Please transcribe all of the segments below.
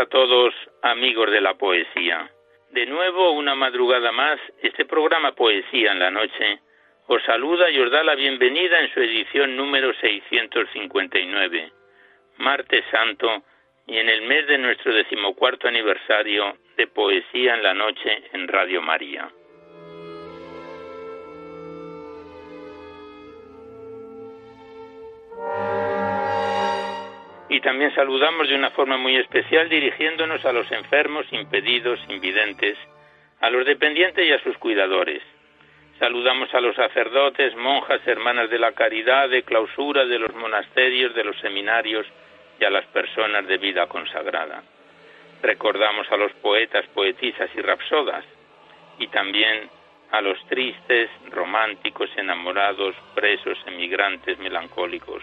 A todos, amigos de la poesía. De nuevo, una madrugada más, este programa Poesía en la Noche os saluda y os da la bienvenida en su edición número 659, martes santo y en el mes de nuestro decimocuarto aniversario de Poesía en la Noche en Radio María. Y también saludamos de una forma muy especial dirigiéndonos a los enfermos, impedidos, invidentes, a los dependientes y a sus cuidadores. Saludamos a los sacerdotes, monjas, hermanas de la caridad, de clausura, de los monasterios, de los seminarios y a las personas de vida consagrada. Recordamos a los poetas, poetisas y rapsodas y también a los tristes, románticos, enamorados, presos, emigrantes, melancólicos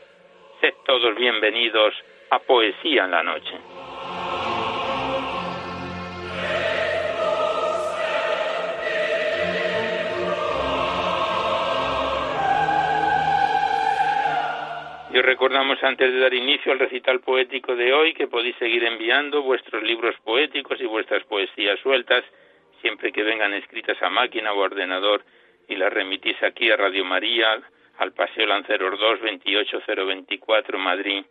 Sed todos bienvenidos a Poesía en la Noche. Y os recordamos antes de dar inicio al recital poético de hoy que podéis seguir enviando vuestros libros poéticos y vuestras poesías sueltas siempre que vengan escritas a máquina o ordenador y las remitís aquí a Radio María, al Paseo Lanceros 2, 28024, Madrid,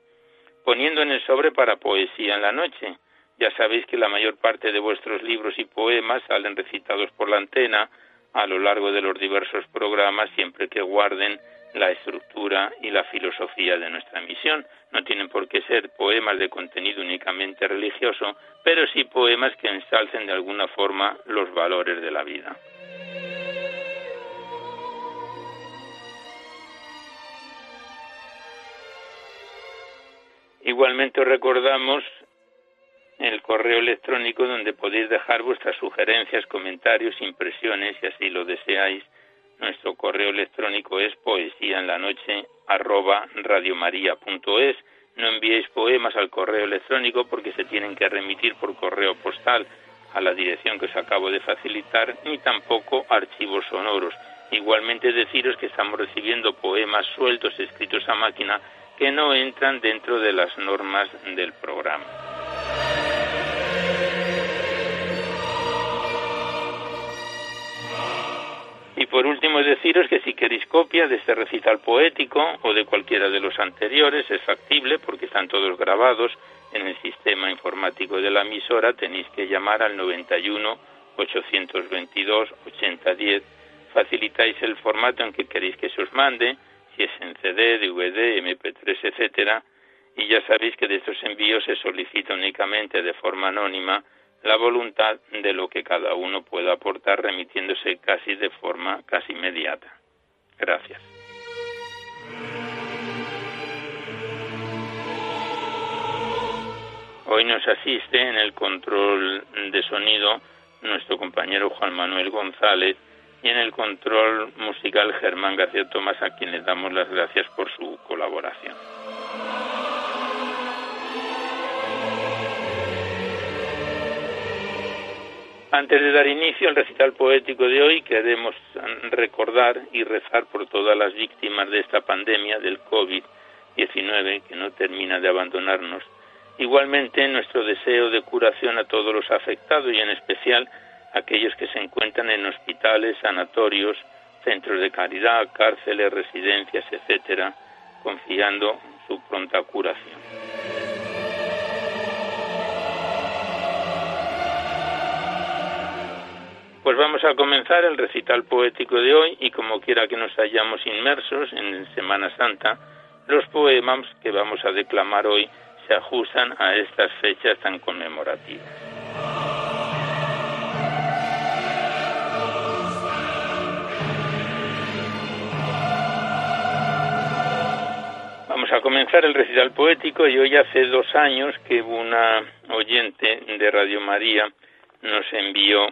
poniendo en el sobre para poesía en la noche. Ya sabéis que la mayor parte de vuestros libros y poemas salen recitados por la antena a lo largo de los diversos programas siempre que guarden la estructura y la filosofía de nuestra misión. No tienen por qué ser poemas de contenido únicamente religioso, pero sí poemas que ensalcen de alguna forma los valores de la vida. Igualmente os recordamos el correo electrónico donde podéis dejar vuestras sugerencias, comentarios, impresiones, si así lo deseáis. Nuestro correo electrónico es poesía en la noche arroba radiomaria.es. No enviéis poemas al correo electrónico porque se tienen que remitir por correo postal a la dirección que os acabo de facilitar, ni tampoco archivos sonoros. Igualmente deciros que estamos recibiendo poemas sueltos escritos a máquina que no entran dentro de las normas del programa. Y por último deciros que si queréis copia de este recital poético o de cualquiera de los anteriores es factible porque están todos grabados en el sistema informático de la emisora, tenéis que llamar al 91 822 8010, facilitáis el formato en que queréis que se os mande, si es en CD, DVD, MP3, etcétera, y ya sabéis que de estos envíos se solicita únicamente de forma anónima la voluntad de lo que cada uno pueda aportar remitiéndose casi de forma casi inmediata. Gracias. Hoy nos asiste en el control de sonido nuestro compañero Juan Manuel González, y en el control musical Germán García Tomás, a quien le damos las gracias por su colaboración. Antes de dar inicio al recital poético de hoy, queremos recordar y rezar por todas las víctimas de esta pandemia del COVID-19 que no termina de abandonarnos. Igualmente, nuestro deseo de curación a todos los afectados y en especial aquellos que se encuentran en hospitales, sanatorios, centros de caridad, cárceles, residencias, etcétera, confiando su pronta curación. Pues vamos a comenzar el recital poético de hoy y como quiera que nos hayamos inmersos en Semana Santa, los poemas que vamos a declamar hoy se ajustan a estas fechas tan conmemorativas. Vamos a comenzar el recital poético y hoy hace dos años que una oyente de Radio María nos envió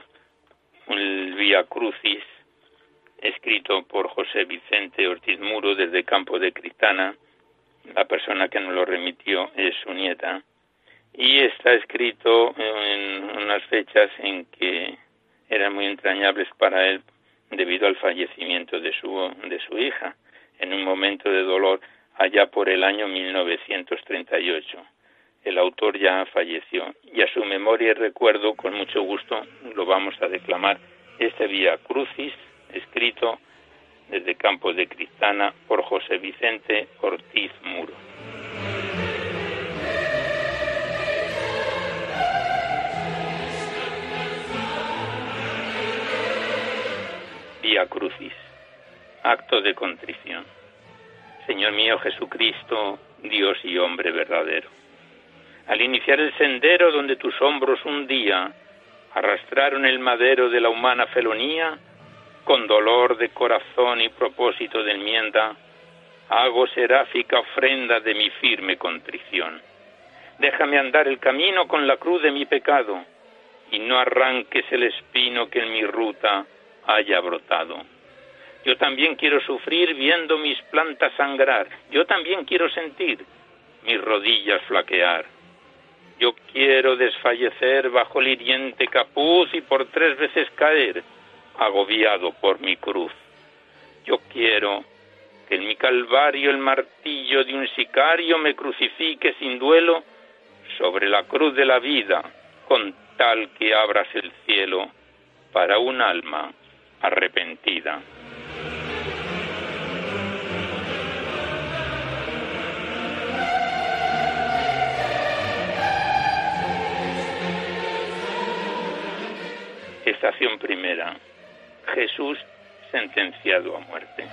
el Vía Crucis escrito por José Vicente Ortiz Muro desde Campo de Cristana. La persona que nos lo remitió es su nieta. Y está escrito en unas fechas en que eran muy entrañables para él debido al fallecimiento de su, de su hija, en un momento de dolor allá por el año 1938. El autor ya falleció y a su memoria y recuerdo, con mucho gusto, lo vamos a declamar este Vía Crucis escrito desde Campos de Cristana por José Vicente Ortiz Muro. Vía Crucis, acto de contrición. Señor mío Jesucristo, Dios y hombre verdadero. Al iniciar el sendero donde tus hombros un día arrastraron el madero de la humana felonía, con dolor de corazón y propósito de enmienda, hago seráfica ofrenda de mi firme contrición. Déjame andar el camino con la cruz de mi pecado, y no arranques el espino que en mi ruta haya brotado. Yo también quiero sufrir viendo mis plantas sangrar, yo también quiero sentir mis rodillas flaquear. Yo quiero desfallecer bajo el hiriente capuz y por tres veces caer, agobiado por mi cruz. Yo quiero que en mi calvario el martillo de un sicario me crucifique sin duelo sobre la cruz de la vida, con tal que abras el cielo para un alma arrepentida. Estación primera. Jesús sentenciado a muerte.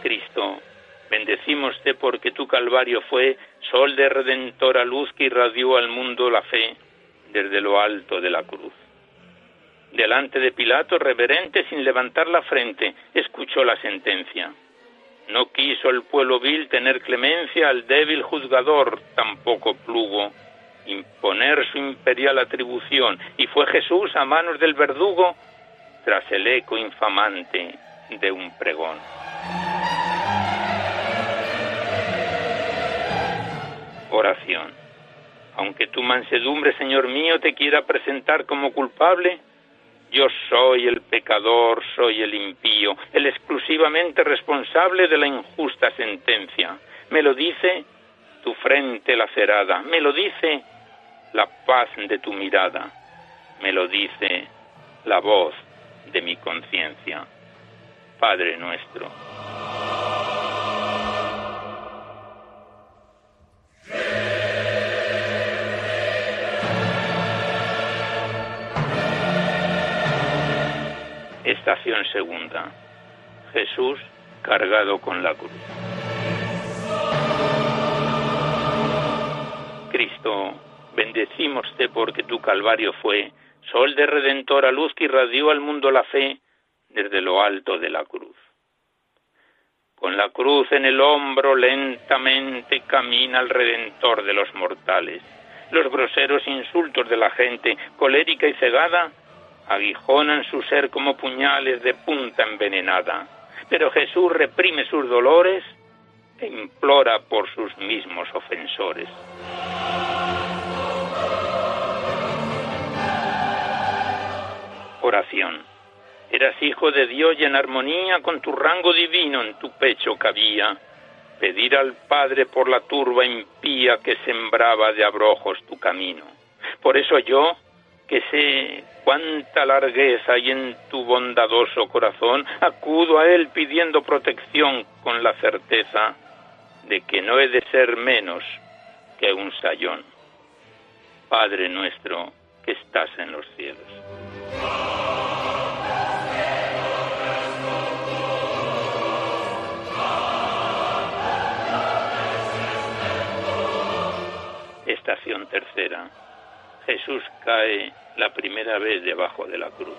Cristo, bendecímoste porque tu Calvario fue sol de redentora luz que irradió al mundo la fe desde lo alto de la cruz. Delante de Pilato, reverente, sin levantar la frente, escuchó la sentencia. No quiso el pueblo vil tener clemencia al débil juzgador, tampoco plugo imponer su imperial atribución, y fue Jesús a manos del verdugo tras el eco infamante de un pregón. Oración. Aunque tu mansedumbre, Señor mío, te quiera presentar como culpable, yo soy el pecador, soy el impío, el exclusivamente responsable de la injusta sentencia. Me lo dice tu frente lacerada, me lo dice la paz de tu mirada, me lo dice la voz de mi conciencia. Padre nuestro. Estación segunda. Jesús cargado con la cruz. Bendecímoste porque tu Calvario fue sol de redentora luz que irradió al mundo la fe desde lo alto de la cruz. Con la cruz en el hombro lentamente camina el Redentor de los mortales. Los groseros insultos de la gente, colérica y cegada, aguijonan su ser como puñales de punta envenenada. Pero Jesús reprime sus dolores e implora por sus mismos ofensores. Eras hijo de Dios y en armonía con tu rango divino en tu pecho cabía. pedir al Padre por la turba impía que sembraba de abrojos tu camino. Por eso yo, que sé cuánta largueza hay en tu bondadoso corazón, acudo a Él pidiendo protección con la certeza de que no he de ser menos que un sayón. Padre nuestro que estás en los cielos. Estación tercera. Jesús cae la primera vez debajo de la cruz.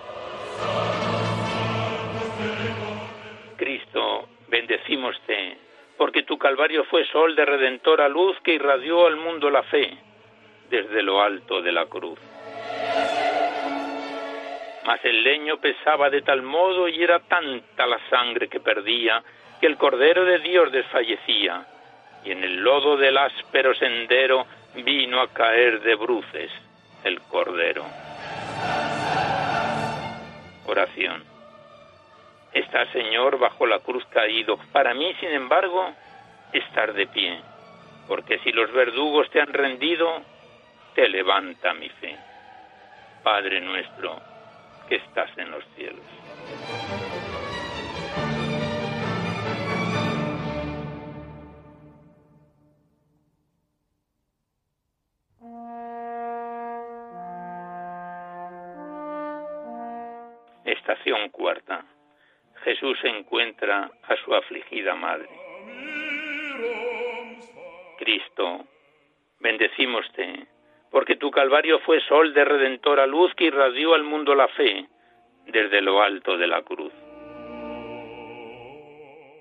Cristo, bendecímoste, porque tu calvario fue sol de redentora luz que irradió al mundo la fe desde lo alto de la cruz. Mas el leño pesaba de tal modo y era tanta la sangre que perdía que el Cordero de Dios desfallecía y en el lodo del áspero sendero vino a caer de bruces el Cordero. Oración. Está, Señor, bajo la cruz caído. Para mí, sin embargo, estar de pie, porque si los verdugos te han rendido, te levanta mi fe. Padre nuestro, que estás en los cielos. Estación cuarta. Jesús encuentra a su afligida madre. Cristo, bendecímoste, porque tu calvario fue sol de redentora luz que irradió al mundo la fe desde lo alto de la cruz.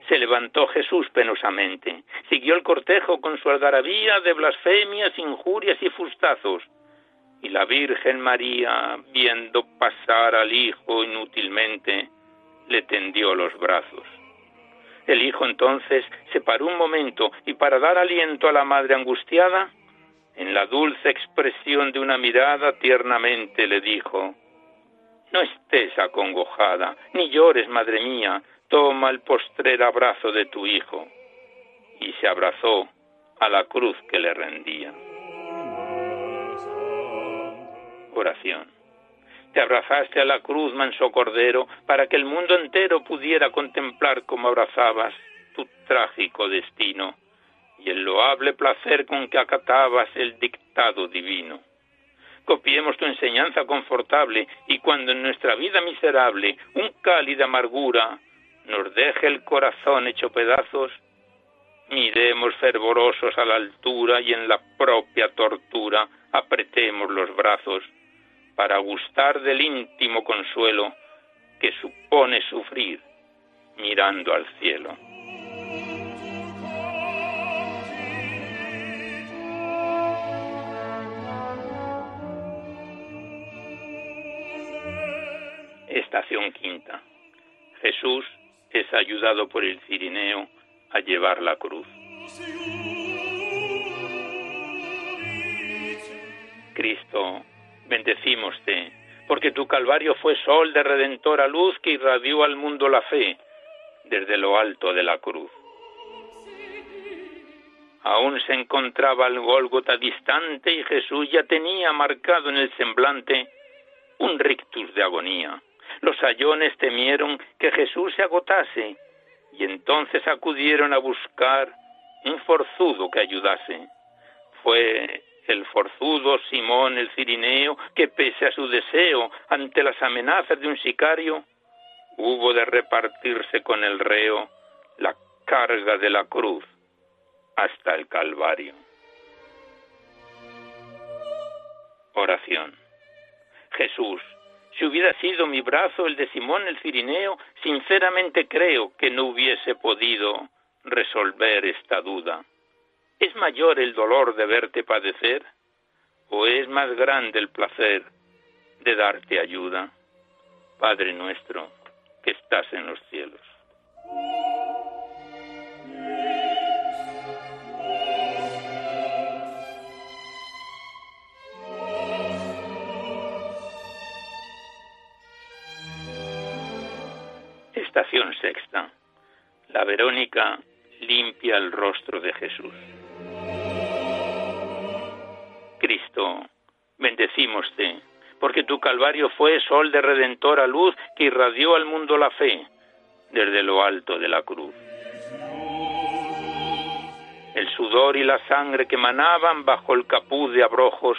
Se levantó Jesús penosamente, siguió el cortejo con su algarabía de blasfemias, injurias y fustazos, y la Virgen María, viendo pasar al Hijo inútilmente, le tendió los brazos. El Hijo entonces se paró un momento y para dar aliento a la madre angustiada, en la dulce expresión de una mirada tiernamente le dijo, No estés acongojada, ni llores, madre mía, toma el postrer abrazo de tu hijo. Y se abrazó a la cruz que le rendía. Oración. Te abrazaste a la cruz, manso cordero, para que el mundo entero pudiera contemplar como abrazabas tu trágico destino y el loable placer con que acatabas el dictado divino. Copiemos tu enseñanza confortable y cuando en nuestra vida miserable un cálida amargura nos deje el corazón hecho pedazos, miremos fervorosos a la altura y en la propia tortura apretemos los brazos para gustar del íntimo consuelo que supone sufrir mirando al cielo. Quinta. Jesús es ayudado por el cirineo a llevar la cruz. Cristo, bendecímoste, porque tu calvario fue sol de redentora luz que irradió al mundo la fe desde lo alto de la cruz. Aún se encontraba el Gólgota distante y Jesús ya tenía marcado en el semblante un rictus de agonía. Los sayones temieron que Jesús se agotase y entonces acudieron a buscar un forzudo que ayudase. Fue el forzudo Simón el Cirineo que pese a su deseo ante las amenazas de un sicario, hubo de repartirse con el reo la carga de la cruz hasta el Calvario. Oración. Jesús, si hubiera sido mi brazo el de Simón el Cirineo, sinceramente creo que no hubiese podido resolver esta duda. ¿Es mayor el dolor de verte padecer? ¿O es más grande el placer de darte ayuda? Padre nuestro, que estás en los cielos. Estación sexta. La Verónica limpia el rostro de Jesús. Cristo, bendecímoste, porque tu Calvario fue sol de redentora luz que irradió al mundo la fe desde lo alto de la cruz. El sudor y la sangre que manaban bajo el capuz de abrojos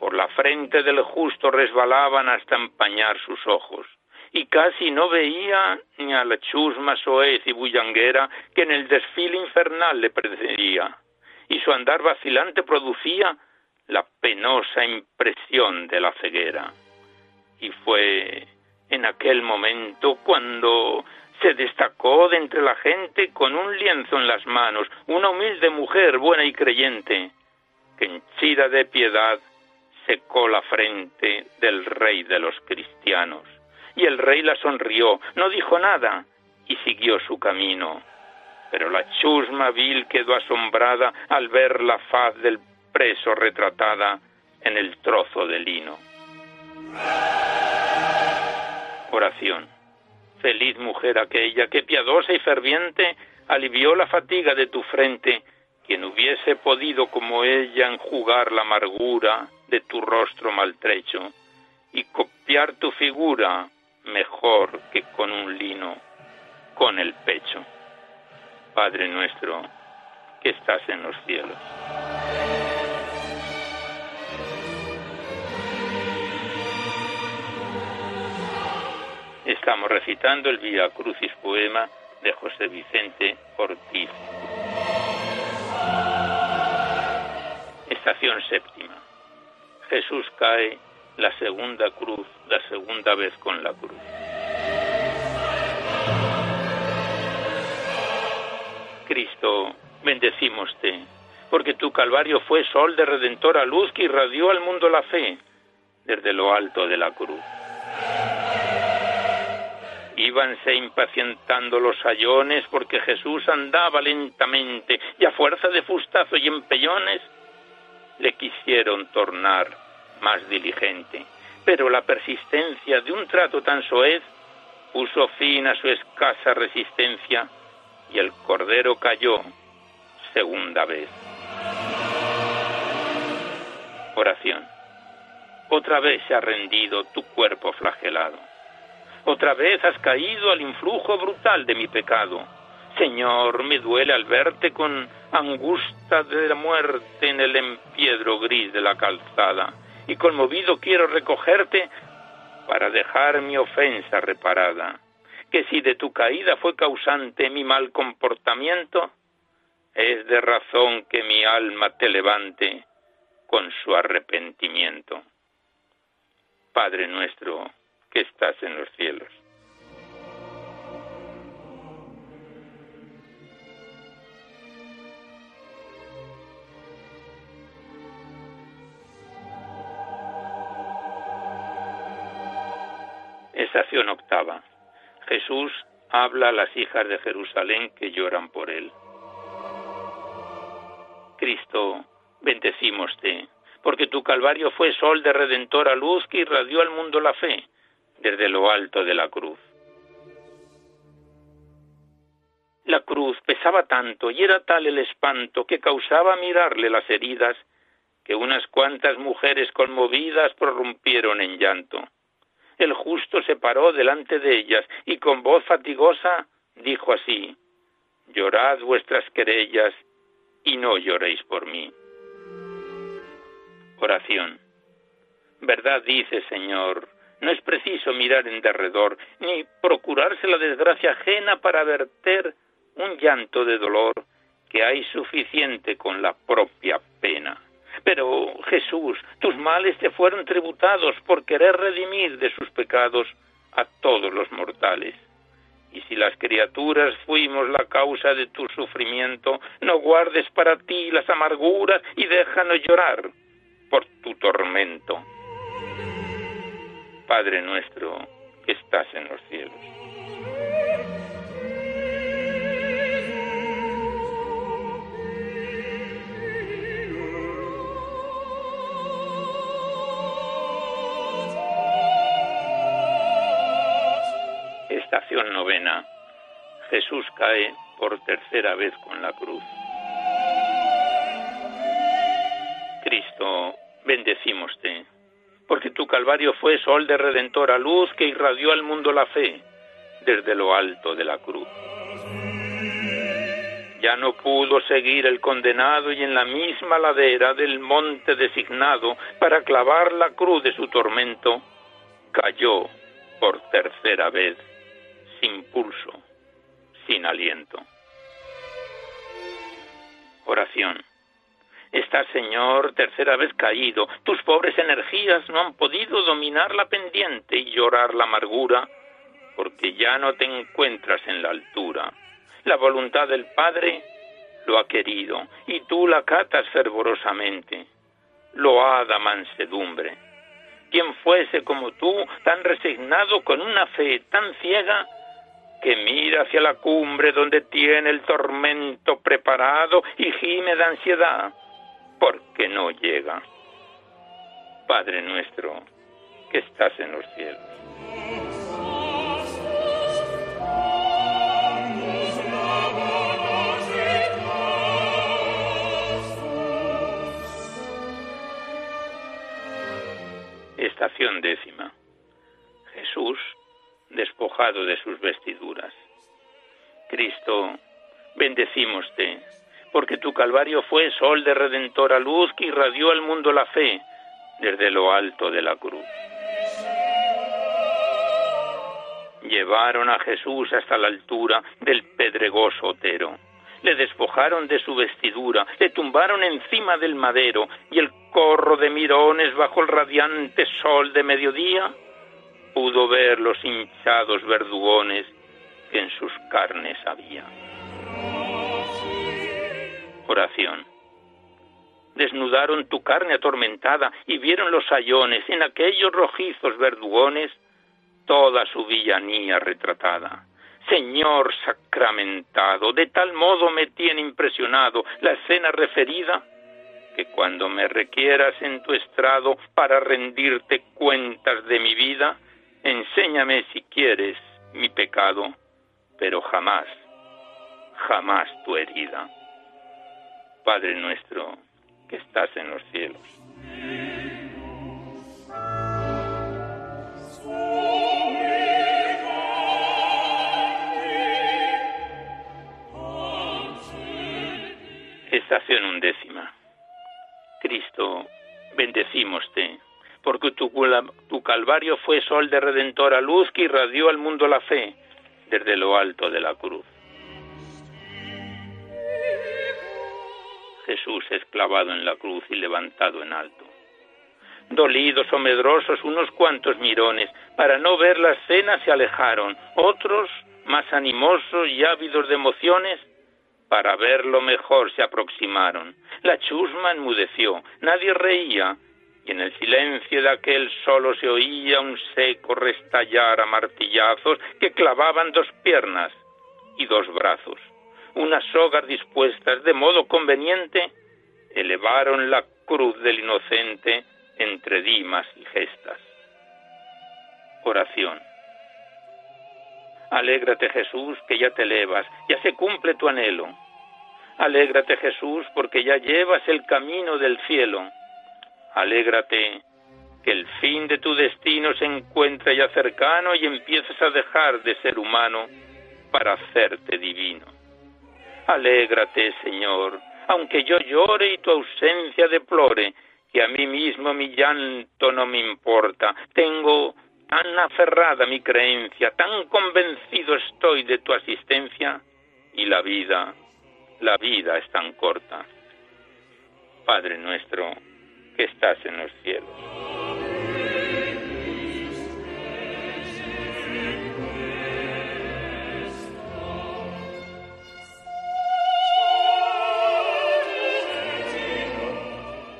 por la frente del justo resbalaban hasta empañar sus ojos, y casi no veía ni a la chusma soez y bullanguera que en el desfile infernal le precedía, y su andar vacilante producía la penosa impresión de la ceguera. Y fue en aquel momento cuando se destacó de entre la gente con un lienzo en las manos, una humilde mujer buena y creyente, que henchida de piedad secó la frente del rey de los cristianos. Y el rey la sonrió, no dijo nada y siguió su camino. Pero la chusma vil quedó asombrada al ver la faz del preso retratada en el trozo de lino. Oración. Feliz mujer aquella que piadosa y ferviente alivió la fatiga de tu frente, quien hubiese podido como ella enjugar la amargura de tu rostro maltrecho y copiar tu figura mejor que con un lino, con el pecho. Padre nuestro, que estás en los cielos. Estamos recitando el Via Crucis poema de José Vicente Ortiz. Estación séptima. Jesús cae la segunda cruz, la segunda vez con la cruz. Cristo, bendecímoste, porque tu calvario fue sol de redentora luz que irradió al mundo la fe desde lo alto de la cruz. Íbanse impacientando los sayones porque Jesús andaba lentamente y a fuerza de fustazo y empellones le quisieron tornar más diligente. Pero la persistencia de un trato tan soez puso fin a su escasa resistencia y el cordero cayó segunda vez. Oración. Otra vez se ha rendido tu cuerpo flagelado otra vez has caído al influjo brutal de mi pecado. Señor, me duele al verte con angustia de la muerte en el empiedro gris de la calzada, y conmovido quiero recogerte para dejar mi ofensa reparada. Que si de tu caída fue causante mi mal comportamiento, es de razón que mi alma te levante con su arrepentimiento. Padre nuestro, que estás en los cielos. Octava. Jesús habla a las hijas de Jerusalén que lloran por él. Cristo, bendecímoste, porque tu calvario fue sol de redentora luz que irradió al mundo la fe desde lo alto de la cruz. La cruz pesaba tanto y era tal el espanto que causaba mirarle las heridas que unas cuantas mujeres conmovidas prorrumpieron en llanto. El justo se paró delante de ellas y con voz fatigosa dijo así Llorad vuestras querellas y no lloréis por mí. Oración. Verdad dice, Señor, no es preciso mirar en derredor, ni procurarse la desgracia ajena para verter un llanto de dolor, que hay suficiente con la propia pena. Pero Jesús, tus males te fueron tributados por querer redimir de sus pecados a todos los mortales. Y si las criaturas fuimos la causa de tu sufrimiento, no guardes para ti las amarguras y déjanos llorar por tu tormento. Padre nuestro que estás en los cielos. Estación novena. Jesús cae por tercera vez con la cruz. Cristo, bendecímoste, porque tu calvario fue sol de redentora luz que irradió al mundo la fe desde lo alto de la cruz. Ya no pudo seguir el condenado y en la misma ladera del monte designado para clavar la cruz de su tormento, cayó por tercera vez, sin pulso, sin aliento. Oración. Estás, Señor, tercera vez caído. Tus pobres energías no han podido dominar la pendiente y llorar la amargura, porque ya no te encuentras en la altura. La voluntad del Padre lo ha querido, y tú la catas fervorosamente. Loada mansedumbre. Quien fuese como tú, tan resignado con una fe tan ciega, que mira hacia la cumbre donde tiene el tormento preparado y gime de ansiedad, porque no llega. Padre nuestro, que estás en los cielos. Estación décima. Jesús despojado de sus vestiduras. Cristo, bendecímoste, porque tu calvario fue sol de redentora luz que irradió al mundo la fe desde lo alto de la cruz. Llevaron a Jesús hasta la altura del pedregoso otero. Le despojaron de su vestidura, le tumbaron encima del madero y el corro de mirones bajo el radiante sol de mediodía pudo ver los hinchados verdugones que en sus carnes había. Oración. Desnudaron tu carne atormentada y vieron los sayones en aquellos rojizos verdugones toda su villanía retratada. Señor sacramentado, de tal modo me tiene impresionado la escena referida que cuando me requieras en tu estrado para rendirte cuentas de mi vida, enséñame si quieres mi pecado, pero jamás, jamás tu herida. Padre nuestro que estás en los cielos. Estación undécima. Cristo, bendecímoste porque tu, calvario fue sol de redentora luz que irradió al mundo la fe desde lo alto de la cruz. Jesús es clavado en la cruz y levantado en alto. Dolidos o medrosos unos cuantos mirones, para no ver la escena se alejaron, otros, más animosos y ávidos de emociones, para verlo mejor se aproximaron. La chusma enmudeció, nadie reía, y en el silencio de aquel solo se oía un seco restallar a martillazos que clavaban dos piernas y dos brazos. Unas sogas dispuestas de modo conveniente elevaron la cruz del inocente entre dimas y gestas. Oración. Alégrate Jesús que ya te elevas, ya se cumple tu anhelo. Alégrate Jesús porque ya llevas el camino del cielo Alégrate que el fin de tu destino se encuentra ya cercano y empieces a dejar de ser humano para hacerte divino. Alégrate, Señor, aunque yo llore y tu ausencia deplore, que a mí mismo mi llanto no me importa. Tengo tan aferrada mi creencia, tan convencido estoy de tu asistencia, y la vida, la vida es tan corta. Padre nuestro, que estás en los cielos.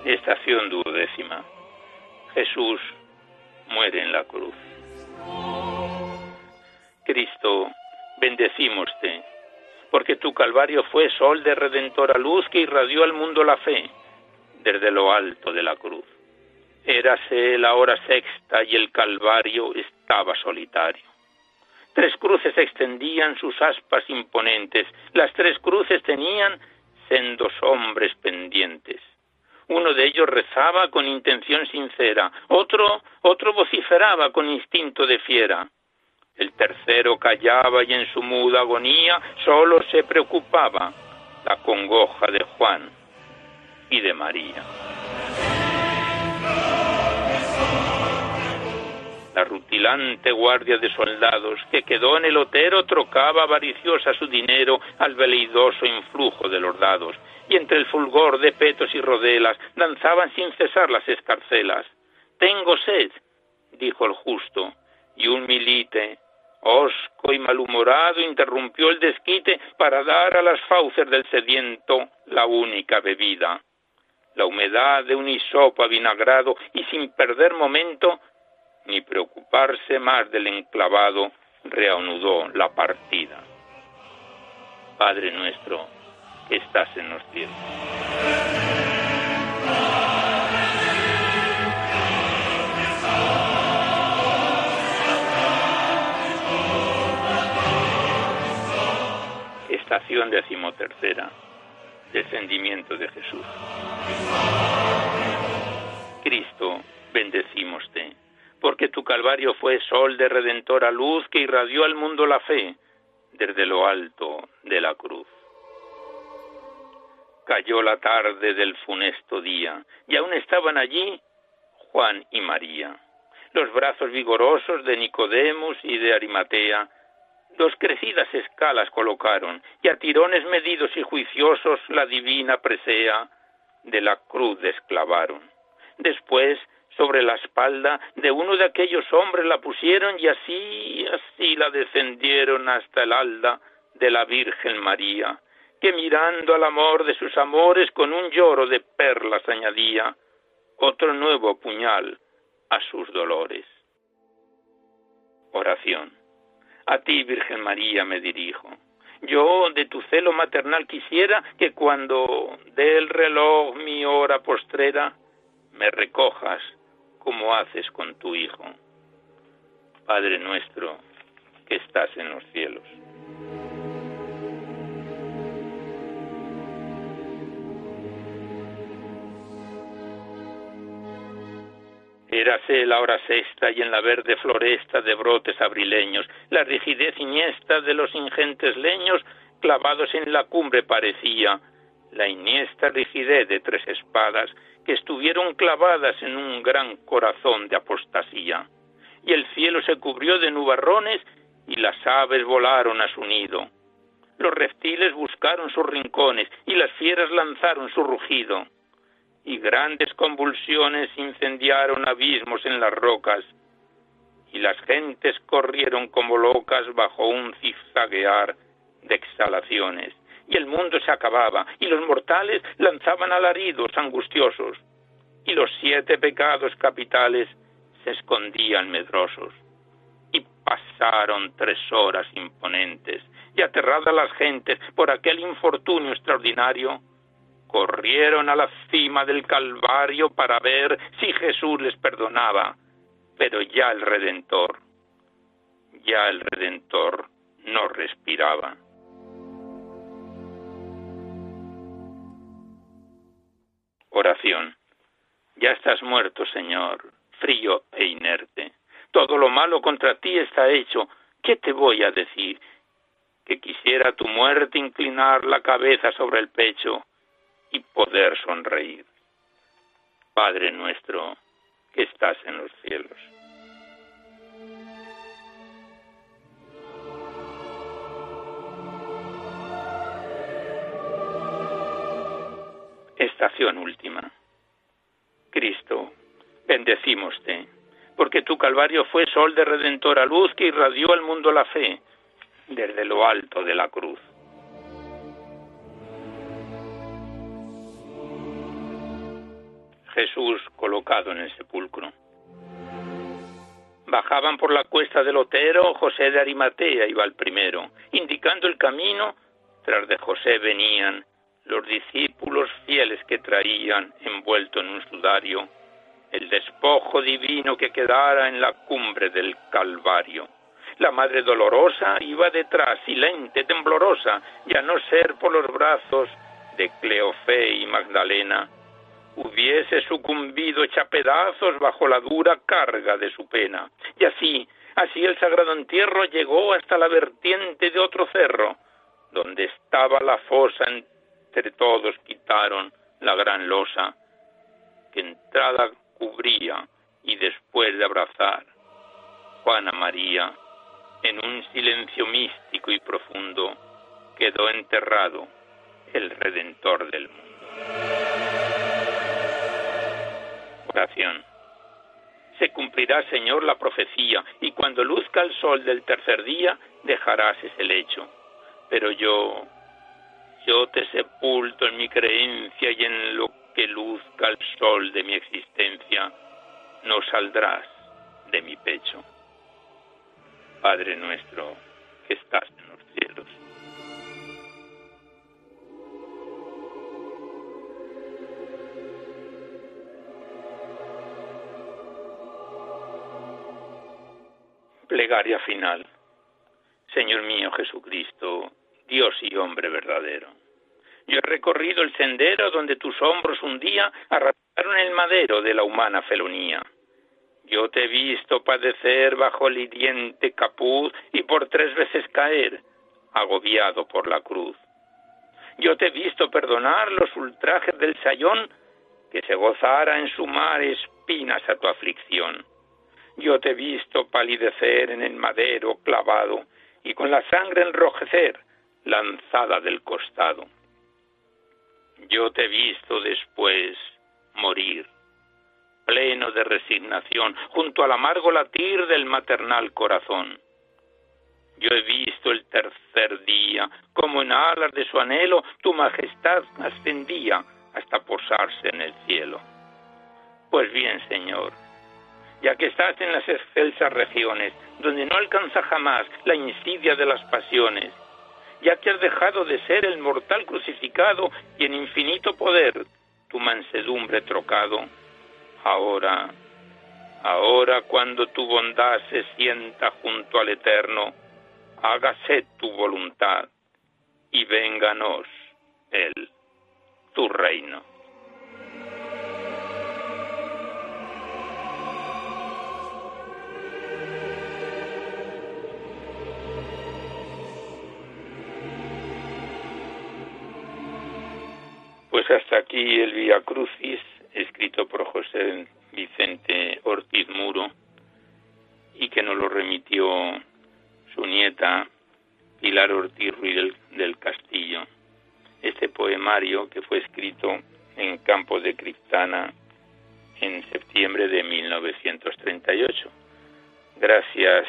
Estación duodécima. Jesús muere en la cruz. Cristo, bendecímoste, porque tu calvario fue sol de redentora luz que irradió al mundo la fe desde lo alto de la cruz. Érase la hora sexta y el Calvario estaba solitario. tres cruces extendían sus aspas imponentes, las tres cruces tenían sendos hombres pendientes. Uno de ellos rezaba con intención sincera, otro, otro vociferaba con instinto de fiera. El tercero callaba y en su muda agonía solo se preocupaba la congoja de Juan y de María. La rutilante guardia de soldados que quedó en el otero trocaba avariciosa su dinero al veleidoso influjo de los dados, y entre el fulgor de petos y rodelas danzaban sin cesar las escarcelas. Tengo sed, dijo el justo, y un milite, hosco y malhumorado, interrumpió el desquite para dar a las fauces del sediento la única bebida. La humedad de un hisopo avinagrado y sin perder momento ni preocuparse más del enclavado, reanudó la partida. Padre nuestro, que estás en los cielos. Estación decimotercera. Descendimiento de Jesús. Cristo, bendecímoste porque tu calvario fue sol de redentora luz que irradió al mundo la fe desde lo alto de la cruz. Cayó la tarde del funesto día, y aún estaban allí Juan y María. Los brazos vigorosos de Nicodemus y de Arimatea, dos crecidas escalas colocaron, y a tirones medidos y juiciosos la divina presea de la cruz desclavaron. Después sobre la espalda de uno de aquellos hombres la pusieron y así, así la descendieron hasta el alda de la Virgen María, que mirando al amor de sus amores con un lloro de perlas añadía otro nuevo puñal a sus dolores. Oración. A ti, Virgen María, me dirijo. Yo de tu celo maternal quisiera que cuando dé el reloj mi hora postrera, me recojas como haces con tu Hijo. Padre nuestro que estás en los cielos. Érase la hora sexta y en la verde floresta de brotes abrileños, la rigidez iniesta de los ingentes leños clavados en la cumbre parecía, la iniesta rigidez de tres espadas que estuvieron clavadas en un gran corazón de apostasía. Y el cielo se cubrió de nubarrones y las aves volaron a su nido. Los reptiles buscaron sus rincones y las fieras lanzaron su rugido. Y grandes convulsiones incendiaron abismos en las rocas. Y las gentes corrieron como locas bajo un zigzaguear de exhalaciones y el mundo se acababa, y los mortales lanzaban alaridos angustiosos, y los siete pecados capitales se escondían medrosos. Y pasaron tres horas imponentes, y aterradas las gentes por aquel infortunio extraordinario, corrieron a la cima del Calvario para ver si Jesús les perdonaba, pero ya el Redentor, ya el Redentor no respiraba. Oración. Ya estás muerto, Señor, frío e inerte. Todo lo malo contra ti está hecho. ¿Qué te voy a decir? Que quisiera tu muerte inclinar la cabeza sobre el pecho y poder sonreír. Padre nuestro, que estás en los cielos Estación última. Cristo, bendecímoste, porque tu Calvario fue sol de redentora luz que irradió al mundo la fe desde lo alto de la cruz. Jesús colocado en el sepulcro. Bajaban por la cuesta del Otero, José de Arimatea iba al primero, indicando el camino, tras de José venían los discípulos fieles que traían envuelto en un sudario el despojo divino que quedara en la cumbre del Calvario. La madre dolorosa iba detrás, silente, temblorosa, y a no ser por los brazos de Cleofé y Magdalena, hubiese sucumbido hecha pedazos bajo la dura carga de su pena. Y así, así el sagrado entierro llegó hasta la vertiente de otro cerro, donde estaba la fosa entre todos quitaron la gran losa que entrada cubría y después de abrazar Juana María en un silencio místico y profundo quedó enterrado el Redentor del mundo. Se cumplirá, Señor, la profecía, y cuando luzca el sol del tercer día, dejarás ese lecho. Pero yo, yo te sepulto en mi creencia y en lo que luzca el sol de mi existencia, no saldrás de mi pecho. Padre nuestro que estás en los cielos. Plegaria final. Señor mío Jesucristo, Dios y hombre verdadero. Yo he recorrido el sendero donde tus hombros un día arrastraron el madero de la humana felonía. Yo te he visto padecer bajo el hiriente capuz y por tres veces caer, agobiado por la cruz. Yo te he visto perdonar los ultrajes del sayón que se gozara en sumar espinas a tu aflicción. Yo te he visto palidecer en el madero clavado y con la sangre enrojecer lanzada del costado. Yo te he visto después morir pleno de resignación, junto al amargo latir del maternal corazón. Yo he visto el tercer día, como en alas de su anhelo tu majestad ascendía hasta posarse en el cielo. Pues bien, Señor, ya que estás en las excelsas regiones, donde no alcanza jamás la insidia de las pasiones, ya que has dejado de ser el mortal crucificado y en infinito poder tu mansedumbre trocado, ahora, ahora cuando tu bondad se sienta junto al Eterno, hágase tu voluntad y vénganos el tu reino. Hasta aquí el Via Crucis escrito por José Vicente Ortiz Muro y que nos lo remitió su nieta Pilar Ortiz Ruiz del, Castillo. Este poemario que fue escrito en Campos de Criptana en septiembre de 1938. Gracias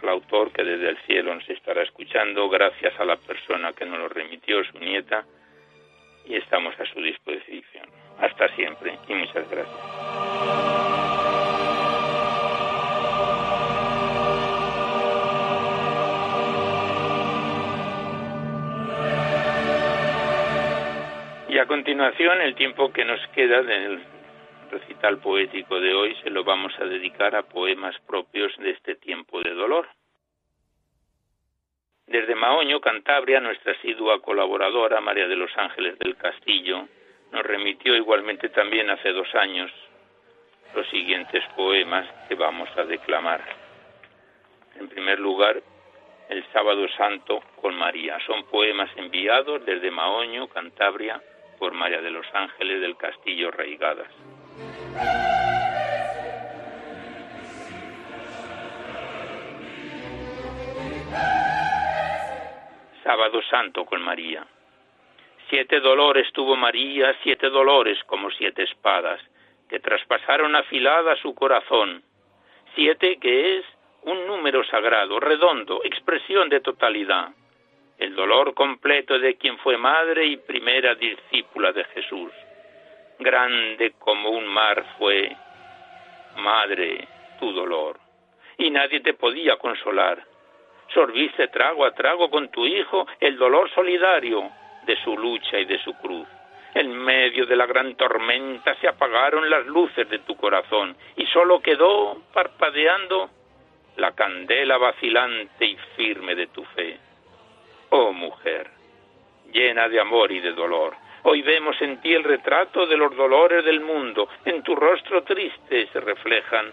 al autor que desde el cielo nos estará escuchando, gracias a la persona que nos lo remitió, su nieta, y estamos a su disposición. Hasta siempre y muchas gracias. Y a continuación, el tiempo que nos queda del recital poético de hoy se lo vamos a dedicar a poemas propios de este tiempo de dolor. Desde Maoño, Cantabria, nuestra asidua colaboradora, María de los Ángeles del Castillo, nos remitió igualmente también hace dos años los siguientes poemas que vamos a declamar. En primer lugar, el Sábado Santo con María. Son poemas enviados desde Maoño, Cantabria, por María de los Ángeles del Castillo Reigadas. Sábado Santo con María. Siete dolores tuvo María, siete dolores como siete espadas, que traspasaron afilada su corazón. Siete que es un número sagrado, redondo, expresión de totalidad. El dolor completo de quien fue madre y primera discípula de Jesús. Grande como un mar fue, madre, tu dolor. Y nadie te podía consolar sorbiste trago a trago con tu hijo el dolor solidario de su lucha y de su cruz. En medio de la gran tormenta se apagaron las luces de tu corazón y solo quedó parpadeando la candela vacilante y firme de tu fe. Oh mujer, llena de amor y de dolor, hoy vemos en ti el retrato de los dolores del mundo, en tu rostro triste se reflejan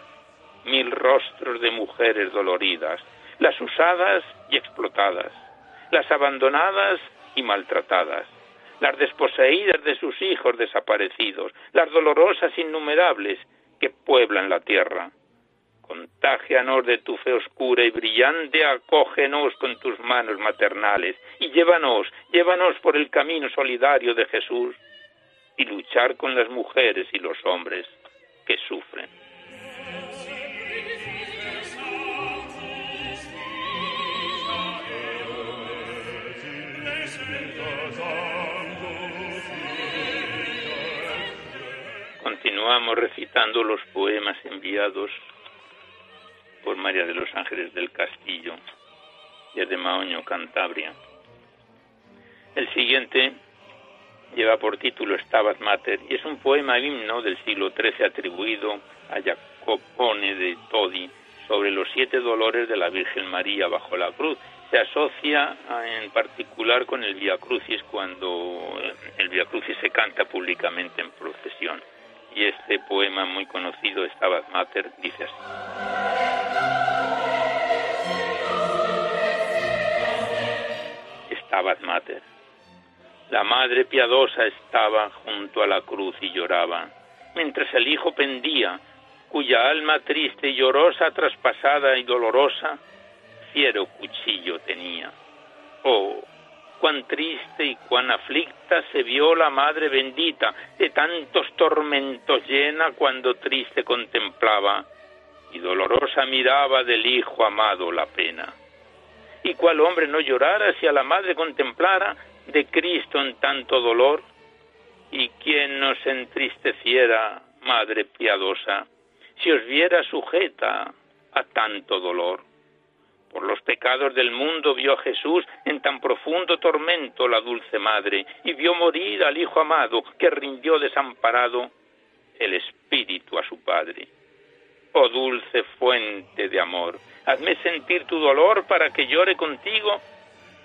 mil rostros de mujeres doloridas, las usadas y explotadas, las abandonadas y maltratadas, las desposeídas de sus hijos desaparecidos, las dolorosas innumerables que pueblan la tierra. Contágianos de tu fe oscura y brillante, acógenos con tus manos maternales y llévanos, llévanos por el camino solidario de Jesús y luchar con las mujeres y los hombres que sufren. Continuamos recitando los poemas enviados por María de los Ángeles del Castillo, desde Maoño, Cantabria. El siguiente lleva por título Stabat Mater y es un poema himno del siglo XIII atribuido a Jacopone de Todi sobre los siete dolores de la Virgen María bajo la cruz. Se asocia en particular con el Via Crucis cuando el Via Crucis se canta públicamente en procesión. Y este poema muy conocido, Stabat Mater, dice así. Stabat Mater. La madre piadosa estaba junto a la cruz y lloraba, mientras el hijo pendía, cuya alma triste y llorosa, traspasada y dolorosa, fiero cuchillo tenía. Oh, cuán triste y cuán aflicta se vio la madre bendita, de tantos tormentos llena cuando triste contemplaba, y dolorosa miraba del hijo amado la pena y cuál hombre no llorara si a la madre contemplara de Cristo en tanto dolor, y quién nos entristeciera, madre piadosa, si os viera sujeta a tanto dolor. Por los pecados del mundo vio a Jesús en tan profundo tormento la dulce madre, y vio morir al Hijo amado que rindió desamparado el espíritu a su Padre. Oh dulce fuente de amor, hazme sentir tu dolor para que llore contigo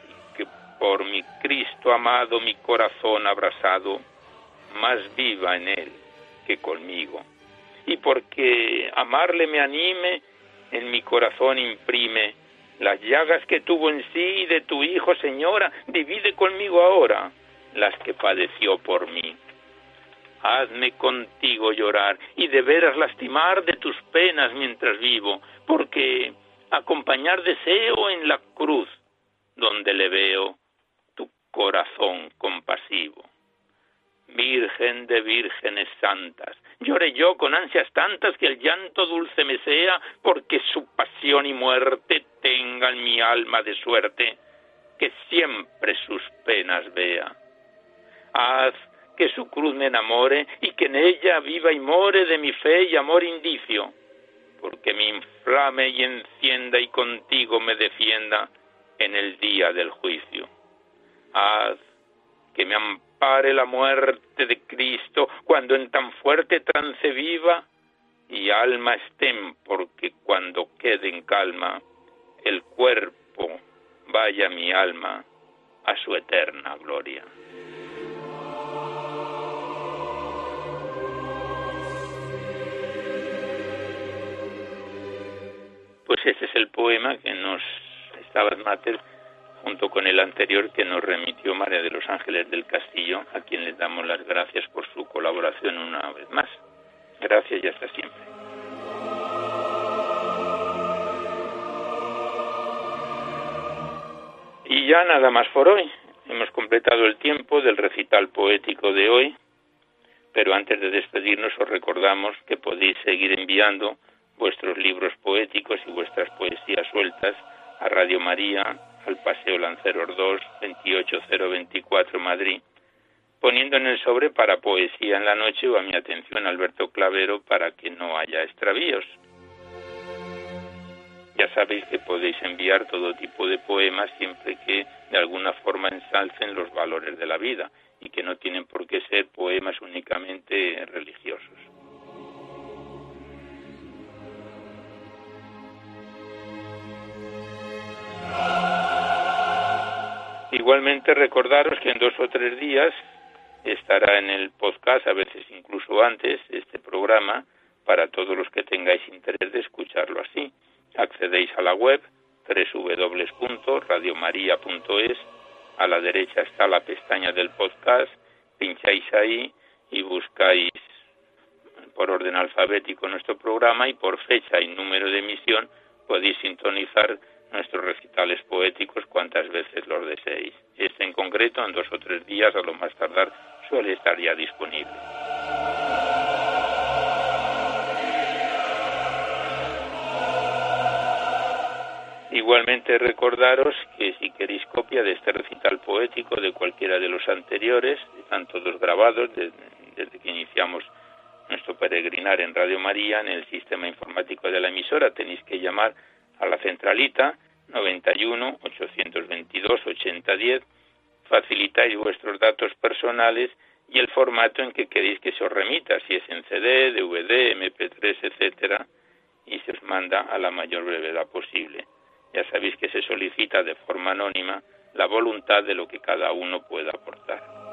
y que por mi Cristo amado mi corazón abrazado más viva en él que conmigo. Y porque amarle me anime, en mi corazón imprime las llagas que tuvo en sí de tu Hijo, Señora, divide conmigo ahora las que padeció por mí hazme contigo llorar y de veras lastimar de tus penas mientras vivo, porque acompañar deseo en la cruz, donde le veo tu corazón compasivo. Virgen de vírgenes santas, lloré yo con ansias tantas que el llanto dulce me sea, porque su pasión y muerte tengan mi alma de suerte, que siempre sus penas vea. Haz que su cruz me enamore y que en ella viva y more de mi fe y amor indicio, porque me inflame y encienda y contigo me defienda en el día del juicio. Haz que me ampare la muerte de Cristo cuando en tan fuerte trance viva y alma estén, porque cuando quede en calma el cuerpo vaya mi alma a su eterna gloria. Pues ese es el poema que nos estaba Mater junto con el anterior que nos remitió María de los Ángeles del Castillo, a quien les damos las gracias por su colaboración una vez más. Gracias y hasta siempre. Y ya nada más por hoy. Hemos completado el tiempo del recital poético de hoy, pero antes de despedirnos os recordamos que podéis seguir enviando vuestros libros poéticos y vuestras poesías sueltas a Radio María, al Paseo Lanceros 2, 28024 Madrid, poniendo en el sobre para poesía en la noche o a mi atención Alberto Clavero para que no haya extravíos. Ya sabéis que podéis enviar todo tipo de poemas siempre que de alguna forma ensalcen los valores de la vida y que no tienen por qué ser poemas únicamente religiosos. Igualmente recordaros que en dos o tres días estará en el podcast, a veces incluso antes, este programa, para todos los que tengáis interés de escucharlo así. Accedéis a la web www.radiomaria.es, a la derecha está la pestaña del podcast, pincháis ahí y buscáis por orden alfabético nuestro programa y por fecha y número de emisión podéis sintonizar nuestros recitales poéticos cuantas veces los deseéis. Este en concreto, en dos o tres días, a lo más tardar, suele estar ya disponible. Igualmente recordaros que si queréis copia de este recital poético de cualquiera de los anteriores, están todos grabados desde, que iniciamos nuestro peregrinar en Radio María, en el sistema informático de la emisora, tenéis que llamar a la centralita 91 822 8010, facilitáis vuestros datos personales y el formato en que queréis que se os remita, si es en CD, DVD, MP3, etcétera, y se os manda a la mayor brevedad posible. Ya sabéis que se solicita de forma anónima la voluntad de lo que cada uno pueda aportar.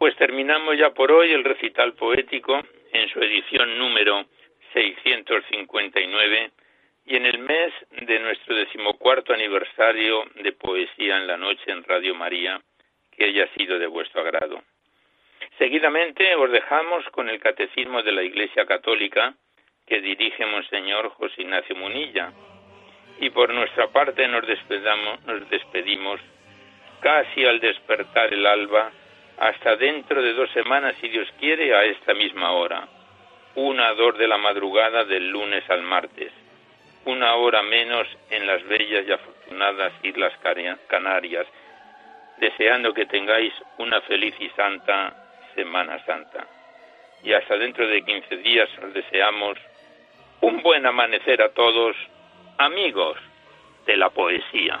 Pues terminamos ya por hoy el recital poético en su edición número 659 y en el mes de nuestro decimocuarto aniversario de Poesía en la Noche en Radio María, que haya sido de vuestro agrado. Seguidamente os dejamos con el Catecismo de la Iglesia Católica que dirige Monseñor José Ignacio Munilla. Y por nuestra parte nos despedamos, nos despedimos casi al despertar el alba, hasta dentro de dos semanas, si Dios quiere, a esta misma hora. Una dor de la madrugada del lunes al martes. Una hora menos en las bellas y afortunadas Islas Canarias, deseando que tengáis una feliz y santa Semana Santa. Y hasta dentro de 15 días os deseamos un buen amanecer a todos, amigos de la poesía.